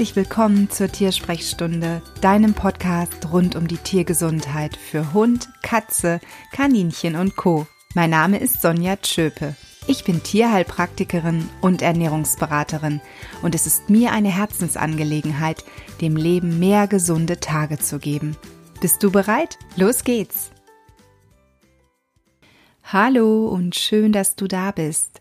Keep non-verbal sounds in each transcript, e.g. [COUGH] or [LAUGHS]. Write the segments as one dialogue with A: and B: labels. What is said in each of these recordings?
A: Herzlich willkommen zur Tiersprechstunde, deinem Podcast rund um die Tiergesundheit für Hund, Katze, Kaninchen und Co. Mein Name ist Sonja Tschöpe. Ich bin Tierheilpraktikerin und Ernährungsberaterin und es ist mir eine Herzensangelegenheit, dem Leben mehr gesunde Tage zu geben. Bist du bereit? Los geht's! Hallo und schön, dass du da bist.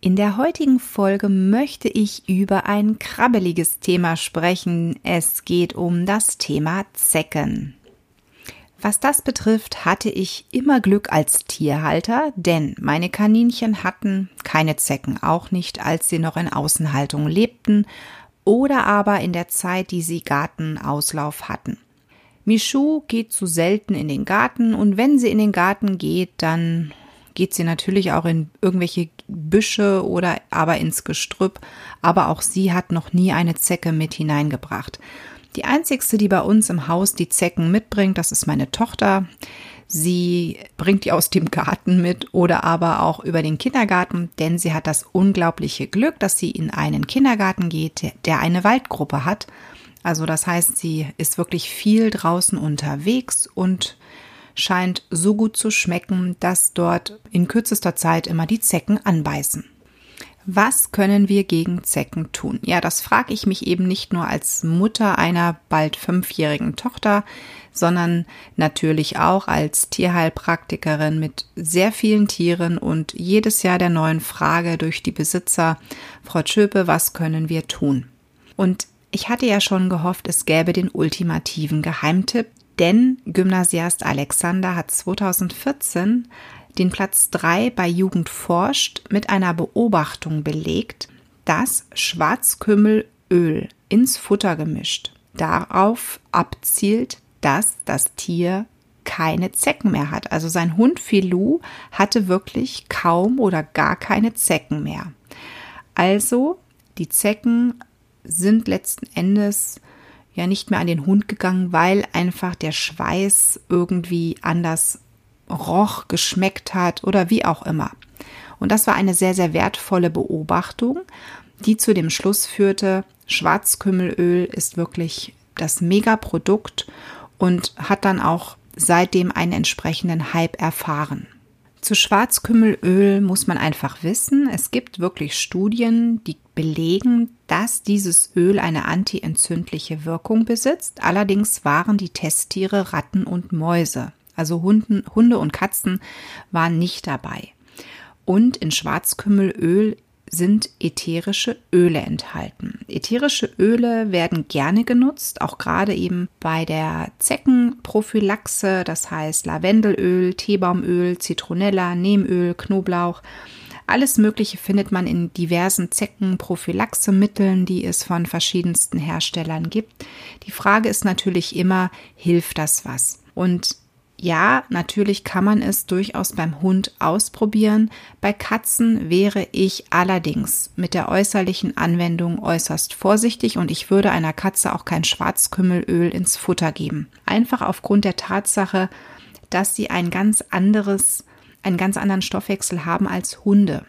A: In der heutigen Folge möchte ich über ein krabbeliges Thema sprechen. Es geht um das Thema Zecken. Was das betrifft, hatte ich immer Glück als Tierhalter, denn meine Kaninchen hatten keine Zecken, auch nicht, als sie noch in Außenhaltung lebten oder aber in der Zeit, die sie Gartenauslauf hatten. Michou geht zu selten in den Garten und wenn sie in den Garten geht, dann geht sie natürlich auch in irgendwelche Büsche oder aber ins Gestrüpp, aber auch sie hat noch nie eine Zecke mit hineingebracht. Die einzigste, die bei uns im Haus die Zecken mitbringt, das ist meine Tochter. Sie bringt die aus dem Garten mit oder aber auch über den Kindergarten, denn sie hat das unglaubliche Glück, dass sie in einen Kindergarten geht, der eine Waldgruppe hat. Also das heißt, sie ist wirklich viel draußen unterwegs und scheint so gut zu schmecken, dass dort in kürzester Zeit immer die Zecken anbeißen. Was können wir gegen Zecken tun? Ja, das frage ich mich eben nicht nur als Mutter einer bald fünfjährigen Tochter, sondern natürlich auch als Tierheilpraktikerin mit sehr vielen Tieren und jedes Jahr der neuen Frage durch die Besitzer, Frau Schöpe, was können wir tun? Und ich hatte ja schon gehofft, es gäbe den ultimativen Geheimtipp, denn Gymnasiast Alexander hat 2014 den Platz 3 bei Jugend forscht mit einer Beobachtung belegt, dass Schwarzkümmelöl ins Futter gemischt darauf abzielt, dass das Tier keine Zecken mehr hat. Also sein Hund Filou hatte wirklich kaum oder gar keine Zecken mehr. Also die Zecken sind letzten Endes ja nicht mehr an den Hund gegangen, weil einfach der Schweiß irgendwie anders roch, geschmeckt hat oder wie auch immer. Und das war eine sehr, sehr wertvolle Beobachtung, die zu dem Schluss führte, Schwarzkümmelöl ist wirklich das Megaprodukt und hat dann auch seitdem einen entsprechenden Hype erfahren. Zu Schwarzkümmelöl muss man einfach wissen, es gibt wirklich Studien, die belegen, dass dieses Öl eine antientzündliche Wirkung besitzt. Allerdings waren die Testtiere Ratten und Mäuse. Also Hunden, Hunde und Katzen waren nicht dabei. Und in Schwarzkümmelöl sind ätherische Öle enthalten. Ätherische Öle werden gerne genutzt, auch gerade eben bei der Zeckenprophylaxe, das heißt Lavendelöl, Teebaumöl, Zitronella, Nehmöl, Knoblauch. Alles Mögliche findet man in diversen Zeckenprophylaxemitteln, die es von verschiedensten Herstellern gibt. Die Frage ist natürlich immer, hilft das was? Und ja, natürlich kann man es durchaus beim Hund ausprobieren. Bei Katzen wäre ich allerdings mit der äußerlichen Anwendung äußerst vorsichtig und ich würde einer Katze auch kein Schwarzkümmelöl ins Futter geben. Einfach aufgrund der Tatsache, dass sie ein ganz anderes, einen ganz anderen Stoffwechsel haben als Hunde.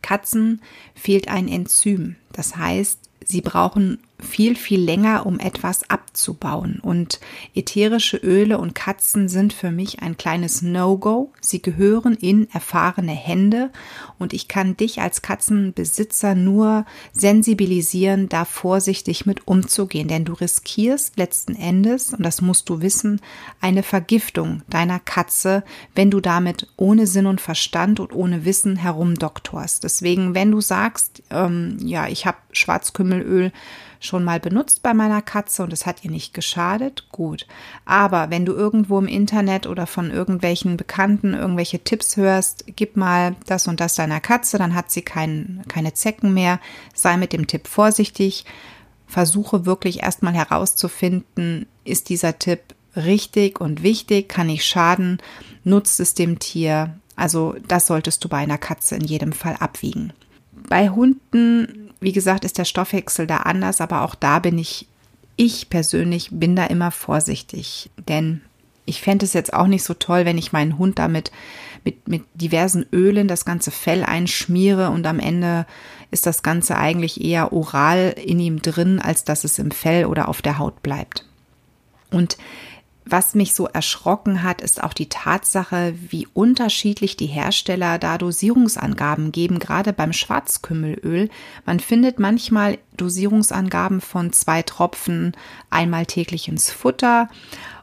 A: Katzen fehlt ein Enzym. Das heißt, sie brauchen viel, viel länger, um etwas abzubauen. Und ätherische Öle und Katzen sind für mich ein kleines No-Go. Sie gehören in erfahrene Hände und ich kann dich als Katzenbesitzer nur sensibilisieren, da vorsichtig mit umzugehen, denn du riskierst letzten Endes, und das musst du wissen, eine Vergiftung deiner Katze, wenn du damit ohne Sinn und Verstand und ohne Wissen herumdoktorst. Deswegen, wenn du sagst, ähm, ja, ich habe Schwarzkümmelöl, schon mal benutzt bei meiner Katze und es hat ihr nicht geschadet, gut. Aber wenn du irgendwo im Internet oder von irgendwelchen Bekannten irgendwelche Tipps hörst, gib mal das und das deiner Katze, dann hat sie kein, keine Zecken mehr. Sei mit dem Tipp vorsichtig. Versuche wirklich erstmal herauszufinden, ist dieser Tipp richtig und wichtig, kann ich schaden, nutzt es dem Tier. Also das solltest du bei einer Katze in jedem Fall abwiegen. Bei Hunden wie gesagt, ist der Stoffwechsel da anders, aber auch da bin ich, ich persönlich bin da immer vorsichtig, denn ich fände es jetzt auch nicht so toll, wenn ich meinen Hund damit mit, mit diversen Ölen das ganze Fell einschmiere und am Ende ist das Ganze eigentlich eher oral in ihm drin, als dass es im Fell oder auf der Haut bleibt. Und was mich so erschrocken hat, ist auch die Tatsache, wie unterschiedlich die Hersteller da Dosierungsangaben geben, gerade beim Schwarzkümmelöl. Man findet manchmal Dosierungsangaben von zwei Tropfen einmal täglich ins Futter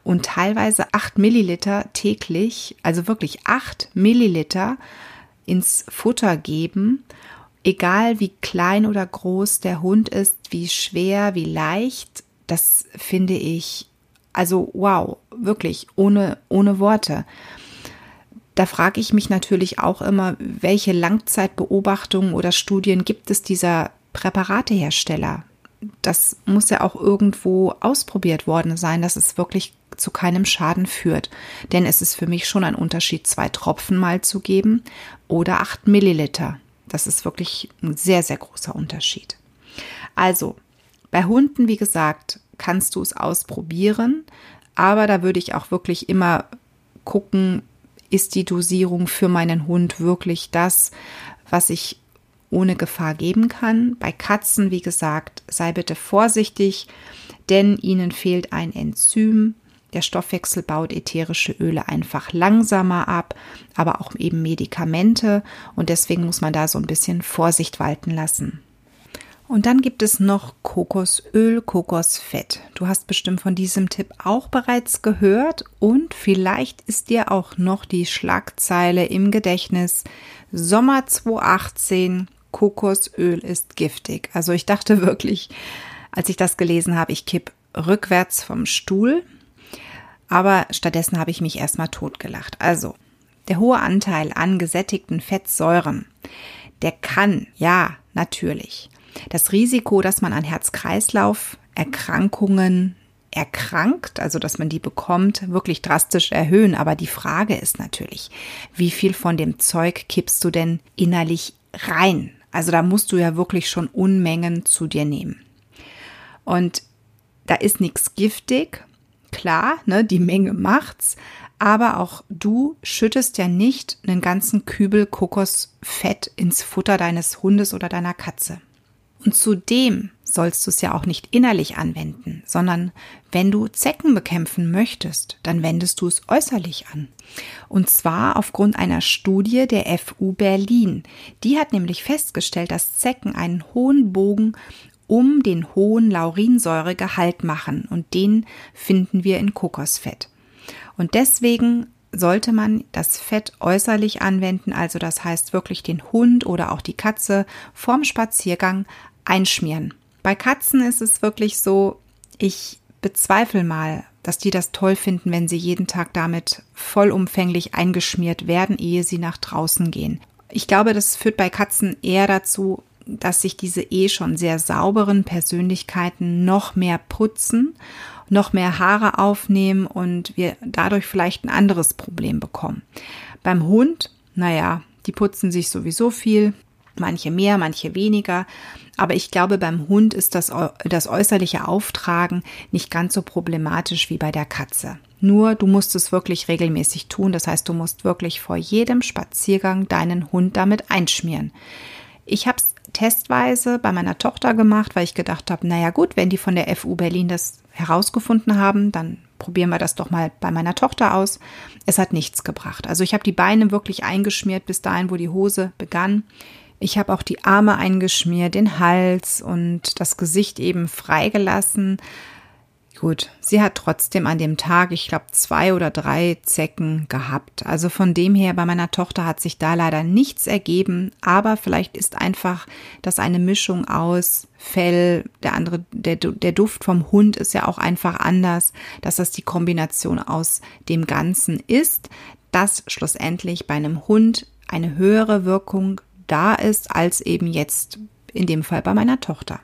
A: und teilweise acht Milliliter täglich, also wirklich acht Milliliter ins Futter geben. Egal wie klein oder groß der Hund ist, wie schwer, wie leicht, das finde ich also wow, wirklich ohne, ohne Worte. Da frage ich mich natürlich auch immer, welche Langzeitbeobachtungen oder Studien gibt es dieser Präparatehersteller? Das muss ja auch irgendwo ausprobiert worden sein, dass es wirklich zu keinem Schaden führt. Denn es ist für mich schon ein Unterschied, zwei Tropfen mal zu geben oder acht Milliliter. Das ist wirklich ein sehr, sehr großer Unterschied. Also, bei Hunden, wie gesagt, kannst du es ausprobieren. Aber da würde ich auch wirklich immer gucken, ist die Dosierung für meinen Hund wirklich das, was ich ohne Gefahr geben kann. Bei Katzen, wie gesagt, sei bitte vorsichtig, denn ihnen fehlt ein Enzym. Der Stoffwechsel baut ätherische Öle einfach langsamer ab, aber auch eben Medikamente und deswegen muss man da so ein bisschen Vorsicht walten lassen. Und dann gibt es noch Kokosöl, Kokosfett. Du hast bestimmt von diesem Tipp auch bereits gehört und vielleicht ist dir auch noch die Schlagzeile im Gedächtnis. Sommer 2018, Kokosöl ist giftig. Also ich dachte [LAUGHS] wirklich, als ich das gelesen habe, ich kipp rückwärts vom Stuhl. Aber stattdessen habe ich mich erstmal totgelacht. Also, der hohe Anteil an gesättigten Fettsäuren, der kann, ja, natürlich, das Risiko, dass man an Herz-Kreislauf-Erkrankungen erkrankt, also dass man die bekommt, wirklich drastisch erhöhen. Aber die Frage ist natürlich, wie viel von dem Zeug kippst du denn innerlich rein? Also da musst du ja wirklich schon Unmengen zu dir nehmen. Und da ist nichts giftig, klar, ne, die Menge macht's, aber auch du schüttest ja nicht einen ganzen Kübel Kokosfett ins Futter deines Hundes oder deiner Katze. Und zudem sollst du es ja auch nicht innerlich anwenden, sondern wenn du Zecken bekämpfen möchtest, dann wendest du es äußerlich an. Und zwar aufgrund einer Studie der FU Berlin. Die hat nämlich festgestellt, dass Zecken einen hohen Bogen um den hohen Laurinsäuregehalt machen und den finden wir in Kokosfett. Und deswegen sollte man das Fett äußerlich anwenden, also das heißt wirklich den Hund oder auch die Katze vorm Spaziergang einschmieren. Bei Katzen ist es wirklich so, ich bezweifle mal, dass die das toll finden, wenn sie jeden Tag damit vollumfänglich eingeschmiert werden, ehe sie nach draußen gehen. Ich glaube, das führt bei Katzen eher dazu, dass sich diese eh schon sehr sauberen Persönlichkeiten noch mehr putzen, noch mehr Haare aufnehmen und wir dadurch vielleicht ein anderes Problem bekommen. Beim Hund, naja, die putzen sich sowieso viel, manche mehr, manche weniger. Aber ich glaube, beim Hund ist das, das äußerliche Auftragen nicht ganz so problematisch wie bei der Katze. Nur du musst es wirklich regelmäßig tun. Das heißt, du musst wirklich vor jedem Spaziergang deinen Hund damit einschmieren. Ich habe es testweise bei meiner Tochter gemacht, weil ich gedacht habe, naja gut, wenn die von der FU Berlin das herausgefunden haben, dann probieren wir das doch mal bei meiner Tochter aus. Es hat nichts gebracht. Also ich habe die Beine wirklich eingeschmiert bis dahin, wo die Hose begann. Ich habe auch die Arme eingeschmiert, den Hals und das Gesicht eben freigelassen. Gut, sie hat trotzdem an dem Tag, ich glaube, zwei oder drei Zecken gehabt. Also von dem her, bei meiner Tochter hat sich da leider nichts ergeben, aber vielleicht ist einfach das eine Mischung aus Fell, der andere, der, der Duft vom Hund ist ja auch einfach anders, dass das die Kombination aus dem Ganzen ist, dass schlussendlich bei einem Hund eine höhere Wirkung da ist, als eben jetzt in dem Fall bei meiner Tochter.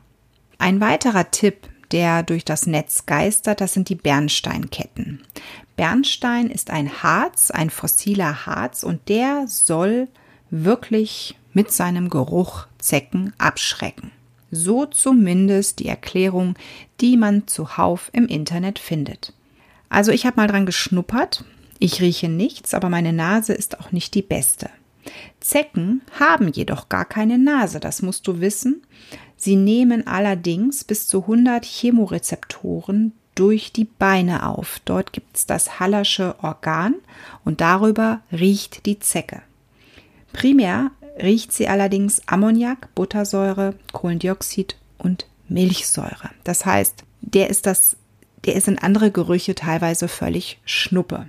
A: Ein weiterer Tipp, der durch das Netz geistert, das sind die Bernsteinketten. Bernstein ist ein Harz, ein fossiler Harz und der soll wirklich mit seinem Geruch Zecken abschrecken. So zumindest die Erklärung, die man zuhauf im Internet findet. Also ich habe mal dran geschnuppert Ich rieche nichts, aber meine Nase ist auch nicht die beste. Zecken haben jedoch gar keine Nase, das musst du wissen. Sie nehmen allerdings bis zu 100 Chemorezeptoren durch die Beine auf. Dort gibt es das Hallersche Organ und darüber riecht die Zecke. Primär riecht sie allerdings Ammoniak, Buttersäure, Kohlendioxid und Milchsäure. Das heißt, der ist das, der ist in andere Gerüche teilweise völlig Schnuppe.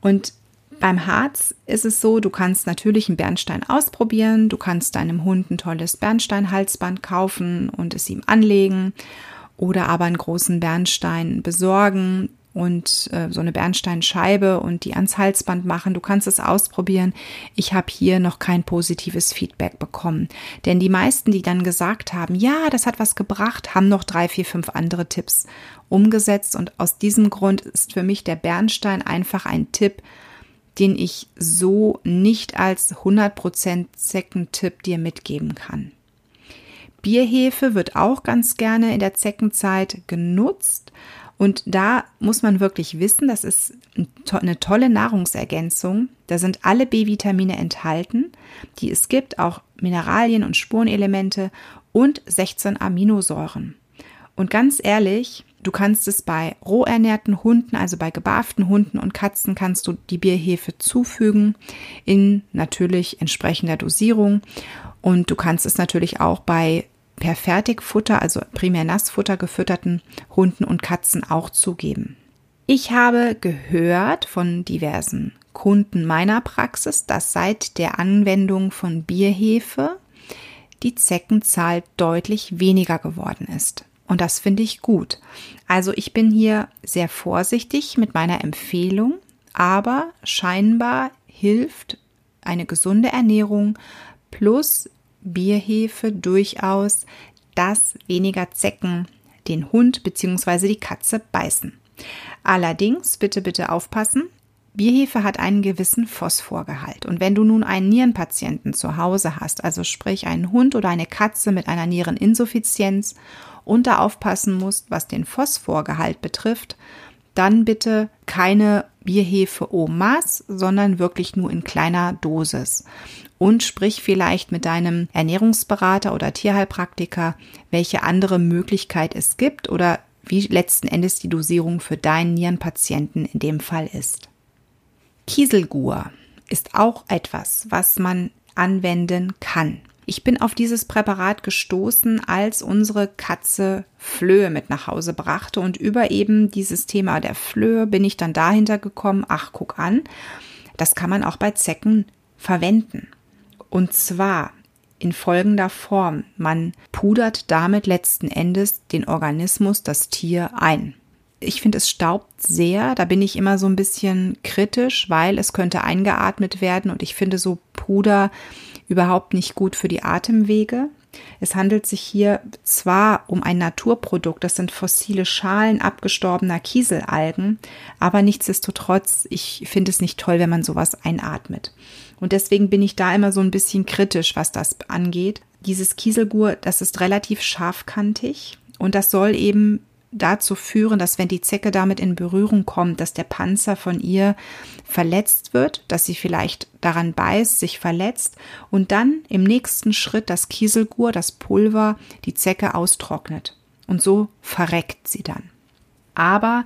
A: Und beim Harz ist es so, du kannst natürlich einen Bernstein ausprobieren, du kannst deinem Hund ein tolles Bernsteinhalsband kaufen und es ihm anlegen oder aber einen großen Bernstein besorgen und äh, so eine Bernsteinscheibe und die ans Halsband machen. Du kannst es ausprobieren. Ich habe hier noch kein positives Feedback bekommen. Denn die meisten, die dann gesagt haben, ja, das hat was gebracht, haben noch drei, vier, fünf andere Tipps umgesetzt. Und aus diesem Grund ist für mich der Bernstein einfach ein Tipp, den ich so nicht als 100% Zeckentipp dir mitgeben kann. Bierhefe wird auch ganz gerne in der Zeckenzeit genutzt. Und da muss man wirklich wissen, das ist eine tolle Nahrungsergänzung. Da sind alle B-Vitamine enthalten, die es gibt, auch Mineralien und Spurenelemente und 16 Aminosäuren. Und ganz ehrlich, du kannst es bei roh ernährten Hunden, also bei gebarften Hunden und Katzen, kannst du die Bierhefe zufügen in natürlich entsprechender Dosierung. Und du kannst es natürlich auch bei per Fertigfutter, also primär Nassfutter gefütterten Hunden und Katzen auch zugeben. Ich habe gehört von diversen Kunden meiner Praxis, dass seit der Anwendung von Bierhefe die Zeckenzahl deutlich weniger geworden ist. Und das finde ich gut. Also ich bin hier sehr vorsichtig mit meiner Empfehlung, aber scheinbar hilft eine gesunde Ernährung plus Bierhefe durchaus, dass weniger Zecken den Hund bzw. die Katze beißen. Allerdings, bitte, bitte aufpassen, Bierhefe hat einen gewissen Phosphorgehalt. Und wenn du nun einen Nierenpatienten zu Hause hast, also sprich einen Hund oder eine Katze mit einer Niereninsuffizienz und da aufpassen musst, was den Phosphorgehalt betrifft, dann bitte keine Bierhefe au Maß, sondern wirklich nur in kleiner Dosis. Und sprich vielleicht mit deinem Ernährungsberater oder Tierheilpraktiker, welche andere Möglichkeit es gibt oder wie letzten Endes die Dosierung für deinen Nierenpatienten in dem Fall ist. Kieselgur ist auch etwas, was man anwenden kann. Ich bin auf dieses Präparat gestoßen, als unsere Katze Flöhe mit nach Hause brachte und über eben dieses Thema der Flöhe bin ich dann dahinter gekommen, ach guck an, das kann man auch bei Zecken verwenden. Und zwar in folgender Form. Man pudert damit letzten Endes den Organismus, das Tier ein. Ich finde, es staubt sehr. Da bin ich immer so ein bisschen kritisch, weil es könnte eingeatmet werden und ich finde so Puder überhaupt nicht gut für die Atemwege. Es handelt sich hier zwar um ein Naturprodukt, das sind fossile Schalen abgestorbener Kieselalgen, aber nichtsdestotrotz, ich finde es nicht toll, wenn man sowas einatmet. Und deswegen bin ich da immer so ein bisschen kritisch, was das angeht. Dieses Kieselgur, das ist relativ scharfkantig und das soll eben dazu führen, dass wenn die Zecke damit in Berührung kommt, dass der Panzer von ihr verletzt wird, dass sie vielleicht daran beißt, sich verletzt und dann im nächsten Schritt das Kieselgur, das Pulver, die Zecke austrocknet. Und so verreckt sie dann. Aber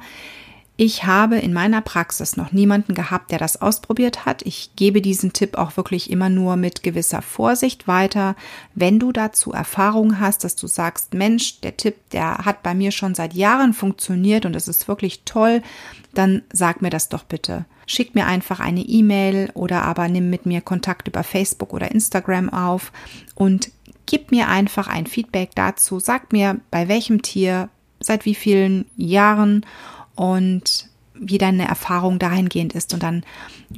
A: ich habe in meiner Praxis noch niemanden gehabt, der das ausprobiert hat. Ich gebe diesen Tipp auch wirklich immer nur mit gewisser Vorsicht weiter. Wenn du dazu Erfahrung hast, dass du sagst, Mensch, der Tipp, der hat bei mir schon seit Jahren funktioniert und es ist wirklich toll, dann sag mir das doch bitte. Schick mir einfach eine E-Mail oder aber nimm mit mir Kontakt über Facebook oder Instagram auf und gib mir einfach ein Feedback dazu. Sag mir, bei welchem Tier, seit wie vielen Jahren und wie deine Erfahrung dahingehend ist. Und dann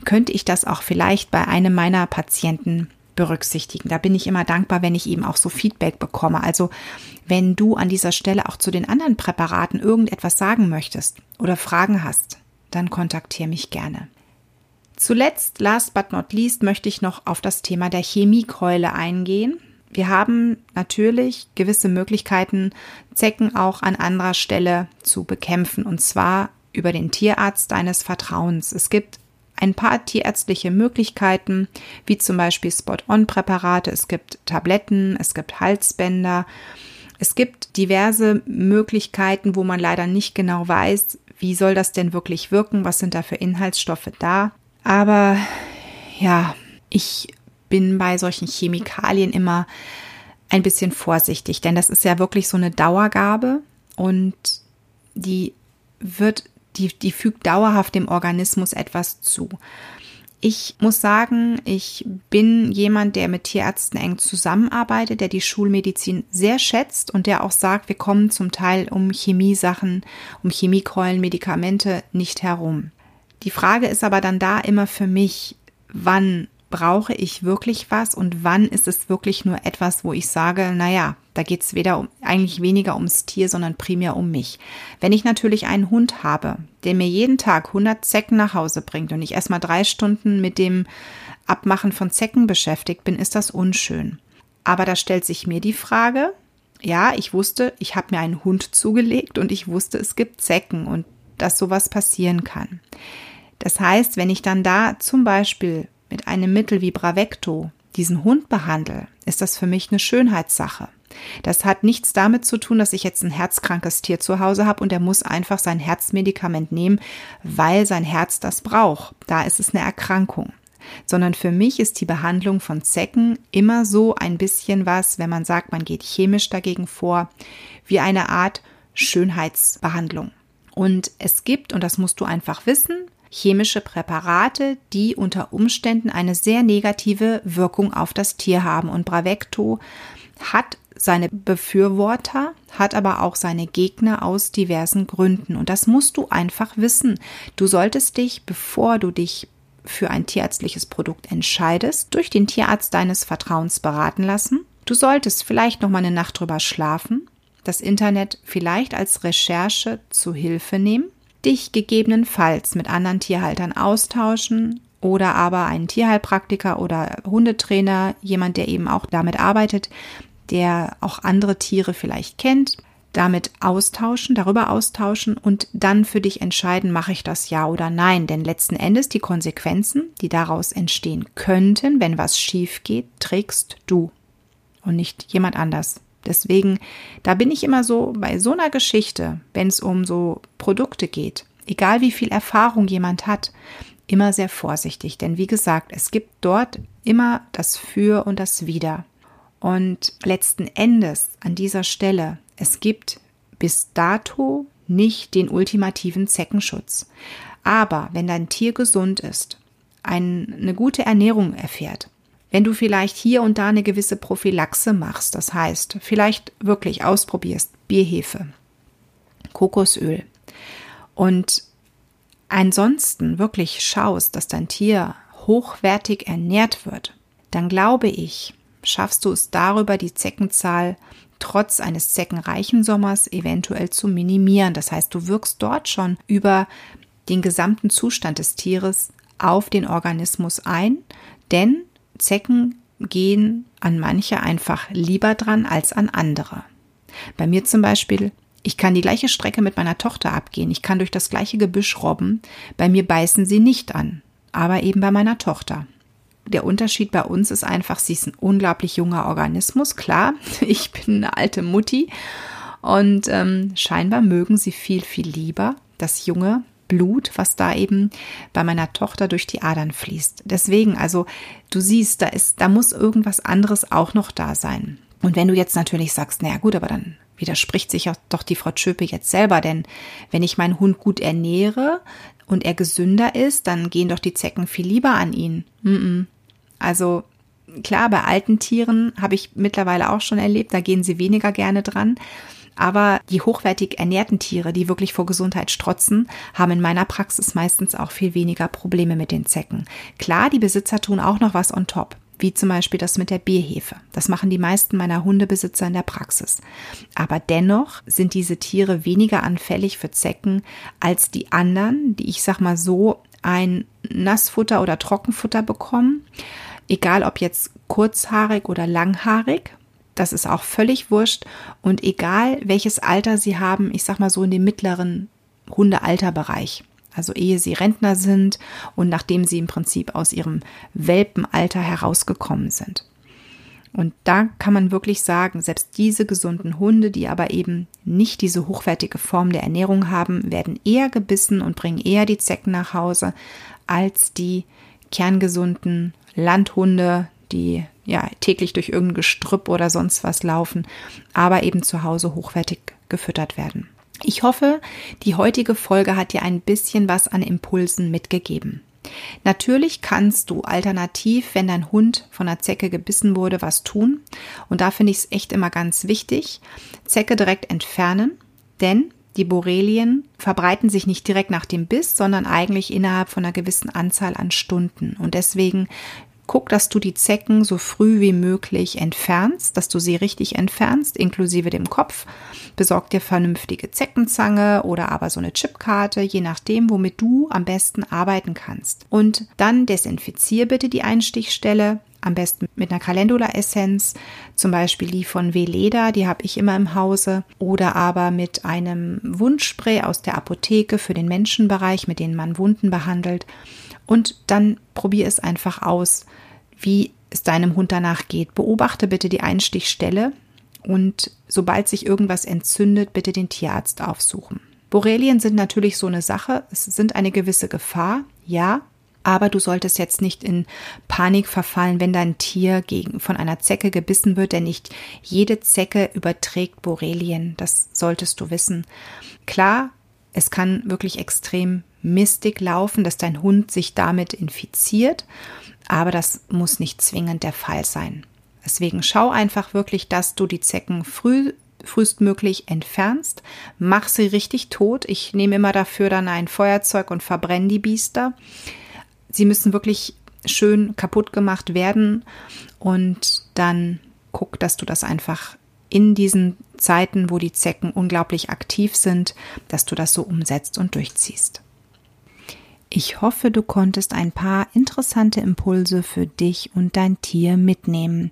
A: könnte ich das auch vielleicht bei einem meiner Patienten berücksichtigen. Da bin ich immer dankbar, wenn ich eben auch so Feedback bekomme. Also wenn du an dieser Stelle auch zu den anderen Präparaten irgendetwas sagen möchtest oder Fragen hast, dann kontaktiere mich gerne. Zuletzt, last but not least, möchte ich noch auf das Thema der Chemiekeule eingehen. Wir haben natürlich gewisse Möglichkeiten, Zecken auch an anderer Stelle zu bekämpfen, und zwar über den Tierarzt deines Vertrauens. Es gibt ein paar tierärztliche Möglichkeiten, wie zum Beispiel Spot-on-Präparate. Es gibt Tabletten, es gibt Halsbänder. Es gibt diverse Möglichkeiten, wo man leider nicht genau weiß, wie soll das denn wirklich wirken, was sind da für Inhaltsstoffe da. Aber ja, ich bin bei solchen Chemikalien immer ein bisschen vorsichtig, denn das ist ja wirklich so eine Dauergabe und die wird, die, die fügt dauerhaft dem Organismus etwas zu. Ich muss sagen, ich bin jemand, der mit Tierärzten eng zusammenarbeitet, der die Schulmedizin sehr schätzt und der auch sagt, wir kommen zum Teil um Chemiesachen, um Chemiekeulen, Medikamente nicht herum. Die Frage ist aber dann da immer für mich, wann brauche ich wirklich was und wann ist es wirklich nur etwas, wo ich sage, naja, da geht es weder um, eigentlich weniger ums Tier, sondern primär um mich. Wenn ich natürlich einen Hund habe, der mir jeden Tag 100 Zecken nach Hause bringt und ich erstmal drei Stunden mit dem Abmachen von Zecken beschäftigt bin, ist das unschön. Aber da stellt sich mir die Frage, ja, ich wusste, ich habe mir einen Hund zugelegt und ich wusste, es gibt Zecken und dass sowas passieren kann. Das heißt, wenn ich dann da zum Beispiel mit einem Mittel wie Bravecto diesen Hund behandle, ist das für mich eine Schönheitssache. Das hat nichts damit zu tun, dass ich jetzt ein herzkrankes Tier zu Hause habe und er muss einfach sein Herzmedikament nehmen, weil sein Herz das braucht. Da ist es eine Erkrankung. Sondern für mich ist die Behandlung von Zecken immer so ein bisschen was, wenn man sagt, man geht chemisch dagegen vor, wie eine Art Schönheitsbehandlung. Und es gibt, und das musst du einfach wissen, chemische Präparate, die unter Umständen eine sehr negative Wirkung auf das Tier haben. Und Bravecto hat seine Befürworter, hat aber auch seine Gegner aus diversen Gründen. Und das musst du einfach wissen. Du solltest dich, bevor du dich für ein tierärztliches Produkt entscheidest, durch den Tierarzt deines Vertrauens beraten lassen. Du solltest vielleicht noch mal eine Nacht drüber schlafen, das Internet vielleicht als Recherche zu Hilfe nehmen dich gegebenenfalls mit anderen Tierhaltern austauschen oder aber einen Tierheilpraktiker oder Hundetrainer, jemand, der eben auch damit arbeitet, der auch andere Tiere vielleicht kennt, damit austauschen, darüber austauschen und dann für dich entscheiden, mache ich das ja oder nein. Denn letzten Endes die Konsequenzen, die daraus entstehen könnten, wenn was schief geht, trägst du und nicht jemand anders. Deswegen, da bin ich immer so bei so einer Geschichte, wenn es um so Produkte geht, egal wie viel Erfahrung jemand hat, immer sehr vorsichtig. Denn wie gesagt, es gibt dort immer das Für und das Wider. Und letzten Endes an dieser Stelle, es gibt bis dato nicht den ultimativen Zeckenschutz. Aber wenn dein Tier gesund ist, eine gute Ernährung erfährt, wenn du vielleicht hier und da eine gewisse Prophylaxe machst, das heißt, vielleicht wirklich ausprobierst, Bierhefe, Kokosöl und ansonsten wirklich schaust, dass dein Tier hochwertig ernährt wird, dann glaube ich, schaffst du es darüber, die Zeckenzahl trotz eines zeckenreichen Sommers eventuell zu minimieren. Das heißt, du wirkst dort schon über den gesamten Zustand des Tieres auf den Organismus ein, denn Zecken gehen an manche einfach lieber dran als an andere. Bei mir zum Beispiel, ich kann die gleiche Strecke mit meiner Tochter abgehen, ich kann durch das gleiche Gebüsch robben, bei mir beißen sie nicht an, aber eben bei meiner Tochter. Der Unterschied bei uns ist einfach, sie ist ein unglaublich junger Organismus, klar, [LAUGHS] ich bin eine alte Mutti und ähm, scheinbar mögen sie viel, viel lieber das junge Blut, was da eben bei meiner Tochter durch die Adern fließt. Deswegen, also du siehst, da ist, da muss irgendwas anderes auch noch da sein. Und wenn du jetzt natürlich sagst, naja gut, aber dann widerspricht sich doch die Frau Schöpe jetzt selber, denn wenn ich meinen Hund gut ernähre und er gesünder ist, dann gehen doch die Zecken viel lieber an ihn. Also klar, bei alten Tieren habe ich mittlerweile auch schon erlebt, da gehen sie weniger gerne dran. Aber die hochwertig ernährten Tiere, die wirklich vor Gesundheit strotzen, haben in meiner Praxis meistens auch viel weniger Probleme mit den Zecken. Klar, die Besitzer tun auch noch was on top wie zum Beispiel das mit der Bierhefe. Das machen die meisten meiner Hundebesitzer in der Praxis. Aber dennoch sind diese Tiere weniger anfällig für Zecken als die anderen, die ich sag mal so ein Nassfutter oder Trockenfutter bekommen. Egal ob jetzt kurzhaarig oder langhaarig. Das ist auch völlig wurscht. Und egal welches Alter sie haben, ich sag mal so in dem mittleren Hundealterbereich. also ehe sie Rentner sind und nachdem sie im Prinzip aus ihrem Welpenalter herausgekommen sind. Und da kann man wirklich sagen, selbst diese gesunden Hunde, die aber eben nicht diese hochwertige Form der Ernährung haben, werden eher gebissen und bringen eher die Zecken nach Hause als die kerngesunden Landhunde, die ja täglich durch irgendein Gestrüpp oder sonst was laufen, aber eben zu Hause hochwertig gefüttert werden. Ich hoffe, die heutige Folge hat dir ein bisschen was an Impulsen mitgegeben. Natürlich kannst du alternativ, wenn dein Hund von einer Zecke gebissen wurde, was tun. Und da finde ich es echt immer ganz wichtig. Zecke direkt entfernen, denn die Borrelien verbreiten sich nicht direkt nach dem Biss, sondern eigentlich innerhalb von einer gewissen Anzahl an Stunden. Und deswegen Guck, dass du die Zecken so früh wie möglich entfernst, dass du sie richtig entfernst, inklusive dem Kopf. Besorg dir vernünftige Zeckenzange oder aber so eine Chipkarte, je nachdem, womit du am besten arbeiten kannst. Und dann desinfizier bitte die Einstichstelle, am besten mit einer Calendula-Essenz, zum Beispiel die von Veleda, die habe ich immer im Hause, oder aber mit einem Wundspray aus der Apotheke für den Menschenbereich, mit dem man Wunden behandelt. Und dann probier es einfach aus, wie es deinem Hund danach geht. Beobachte bitte die Einstichstelle und sobald sich irgendwas entzündet, bitte den Tierarzt aufsuchen. Borrelien sind natürlich so eine Sache. Es sind eine gewisse Gefahr, ja, aber du solltest jetzt nicht in Panik verfallen, wenn dein Tier gegen, von einer Zecke gebissen wird, denn nicht jede Zecke überträgt Borrelien. Das solltest du wissen. Klar, es kann wirklich extrem mistig laufen, dass dein Hund sich damit infiziert, aber das muss nicht zwingend der Fall sein. Deswegen schau einfach wirklich, dass du die Zecken früh frühestmöglich entfernst. Mach sie richtig tot. Ich nehme immer dafür dann ein Feuerzeug und verbrenne die Biester. Sie müssen wirklich schön kaputt gemacht werden und dann guck, dass du das einfach in diesen Zeiten, wo die Zecken unglaublich aktiv sind, dass du das so umsetzt und durchziehst. Ich hoffe, du konntest ein paar interessante Impulse für dich und dein Tier mitnehmen.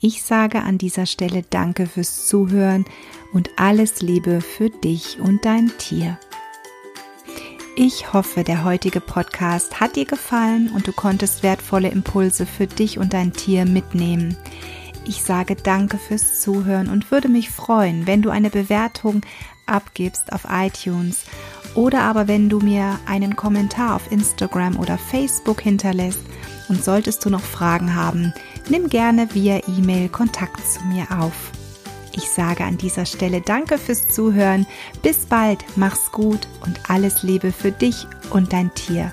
A: Ich sage an dieser Stelle Danke fürs Zuhören und alles Liebe für dich und dein Tier. Ich hoffe, der heutige Podcast hat dir gefallen und du konntest wertvolle Impulse für dich und dein Tier mitnehmen. Ich sage danke fürs Zuhören und würde mich freuen, wenn du eine Bewertung abgibst auf iTunes oder aber wenn du mir einen Kommentar auf Instagram oder Facebook hinterlässt. Und solltest du noch Fragen haben, nimm gerne via E-Mail Kontakt zu mir auf. Ich sage an dieser Stelle Danke fürs Zuhören. Bis bald, mach's gut und alles Liebe für dich und dein Tier.